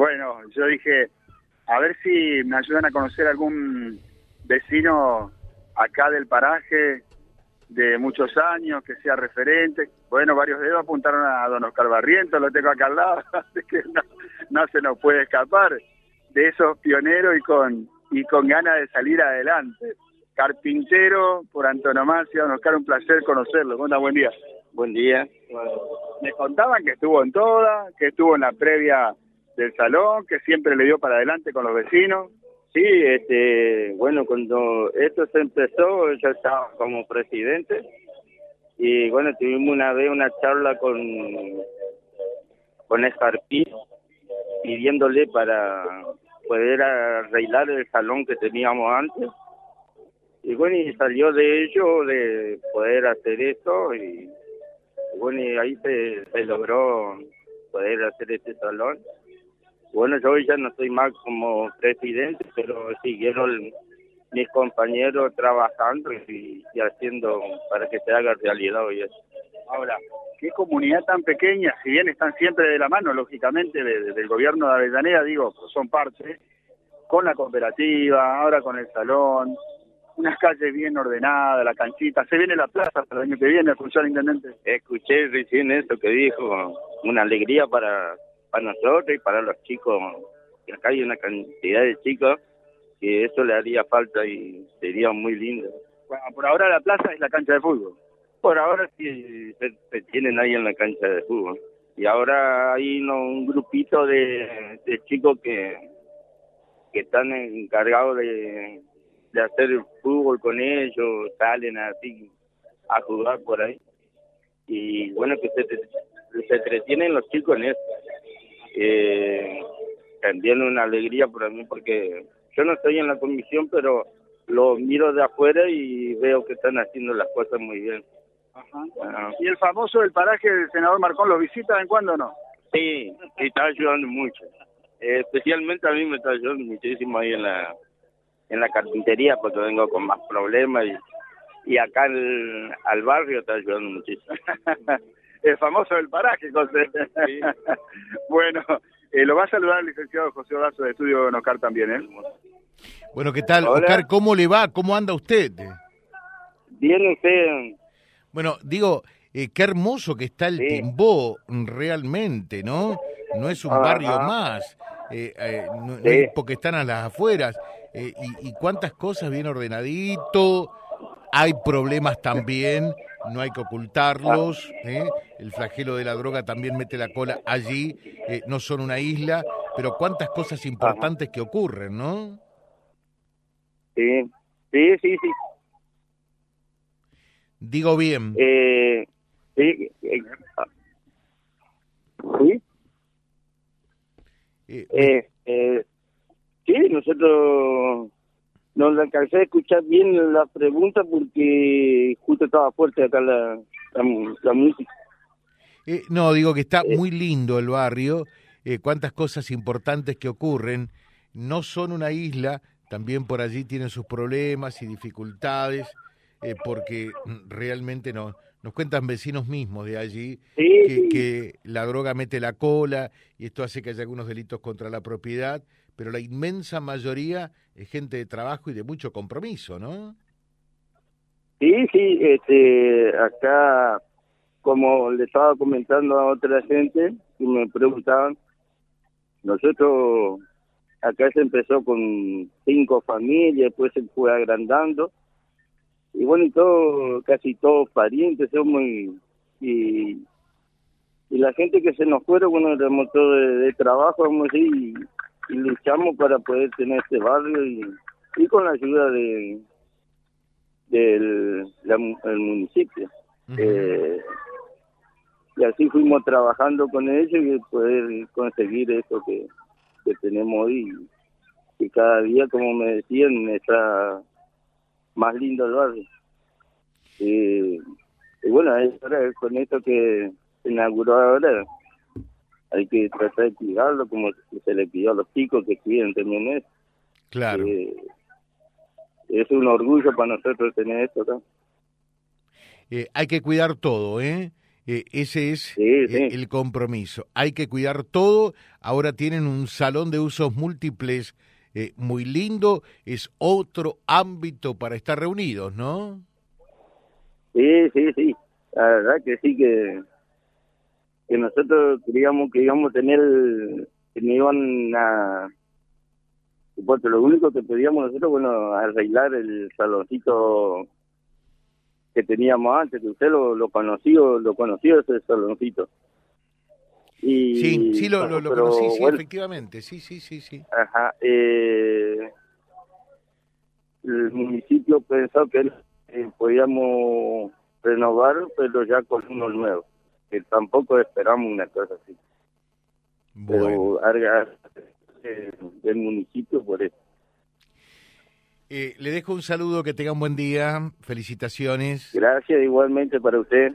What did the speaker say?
Bueno, yo dije, a ver si me ayudan a conocer algún vecino acá del paraje de muchos años, que sea referente. Bueno, varios dedos apuntaron a don Oscar Barrientos, lo tengo acá al lado, así que no, no se nos puede escapar de esos pioneros y con, y con ganas de salir adelante. Carpintero por antonomasia, don Oscar, un placer conocerlo. Buen día. Buen día. Me contaban que estuvo en toda, que estuvo en la previa del salón, que siempre le dio para adelante con los vecinos. Sí, este, bueno, cuando esto se empezó, yo estaba como presidente y bueno, tuvimos una vez una charla con con Escarpí pidiéndole para poder arreglar el salón que teníamos antes. Y bueno, y salió de ello de poder hacer esto y, bueno, ahí se, se logró poder hacer este salón. Bueno, yo ya no estoy más como presidente, pero siguieron mis compañeros trabajando y, y haciendo para que se haga realidad hoy eso. Ahora, qué comunidad tan pequeña, si bien están siempre de la mano, lógicamente, de- de- del gobierno de Avellaneda, digo, son parte, con la cooperativa, ahora con el salón, unas calles bien ordenadas, la canchita, se viene la plaza para el año que viene, escuchó al intendente. Escuché recién eso que dijo, una alegría para, para nosotros y para los chicos, que acá hay una cantidad de chicos que eso le haría falta y sería muy lindo. Bueno, por ahora la plaza es la cancha de fútbol. Por ahora sí se, se tienen ahí en la cancha de fútbol. Y ahora hay un grupito de, de chicos que, que están encargados de, de hacer fútbol con ellos, salen así a jugar por ahí. Y bueno, que se, se entretienen los chicos en eso. Eh, también una alegría para mí porque yo no estoy en la comisión, pero lo miro de afuera y veo que están haciendo las cosas muy bien. Y el famoso del paraje del senador Marcón, ¿lo visita en cuándo o no? Sí, está ayudando mucho. Eh, especialmente a mí me está ayudando muchísimo ahí en la en la carpintería porque vengo con más problemas y, y acá al, al barrio está ayudando muchísimo. el famoso del paraje, José. Sí. bueno, eh, lo va a saludar el licenciado José Horacio de Estudio de Nocar también, ¿eh? Bueno, ¿qué tal? Hola. Oscar, ¿cómo le va? ¿Cómo anda usted? Bien usted, Bueno, digo, eh, qué hermoso que está el Sí. Timbó, realmente, ¿no? No es un Ajá. barrio más, eh, eh, no, no Sí. es porque están a las afueras. eh, y, y cuántas cosas bien ordenadito, hay problemas también, no hay que ocultarlos. ¿eh? El flagelo de la droga también mete la cola allí, eh, no son una isla, pero cuántas cosas importantes que ocurren, ¿no? sí, sí, sí, sí. Digo bien. Eh, sí, eh, sí, eh, sí, nosotros no le alcancé a escuchar bien la pregunta porque justo estaba fuerte acá la, la, la música. Eh, no, digo que está muy lindo el barrio, eh, cuántas cosas importantes que ocurren. No son una isla, también por allí tienen sus problemas y dificultades, eh, porque realmente no, nos cuentan vecinos mismos de allí Sí, que, sí. que la droga mete la cola y esto hace que haya algunos delitos contra la propiedad, pero la inmensa mayoría es gente de trabajo y de mucho compromiso, ¿no? Sí, sí, este, acá, como le estaba comentando a otra gente que me preguntaban, nosotros acá se empezó con cinco familias, después se fue agrandando, y bueno, y todo, casi todos parientes somos, y, y, y la gente que se nos fueron, bueno, éramos todos de, de trabajo, vamos a decir, luchamos para poder tener este barrio, y, y con la ayuda de del la mu- el municipio. Eh, y así fuimos trabajando con ellos y poder conseguir eso que, que tenemos hoy. Y cada día, como me decían, está más lindo el barrio. Eh, y bueno, es ahora con esto que se inauguró ahora, hay que tratar de cuidarlo como se le pidió a los chicos que cuiden también eso. Claro. Eh, es un orgullo para nosotros tener esto acá. Eh, hay que cuidar todo, ¿eh? Eh, ese es el compromiso. Hay que cuidar todo. Ahora tienen un salón de usos múltiples eh, muy lindo. Es otro ámbito para estar reunidos, ¿no? Sí, sí, sí. La verdad que sí que que nosotros queríamos que íbamos a tener que me iban a porque lo único que pedíamos nosotros bueno arreglar el saloncito que teníamos antes, que usted lo, lo conoció, lo conoció ese saloncito. Y, sí, sí, lo, lo, conocí, sí, efectivamente, sí, sí, sí, sí. Ajá, eh, el municipio pensó que eh, podíamos renovar, pero ya con uno nuevo, que tampoco esperamos una cosa así. Bueno. Pero eh, del municipio por eso. Eh, le dejo un saludo, que tenga un buen día, felicitaciones. Gracias igualmente para usted.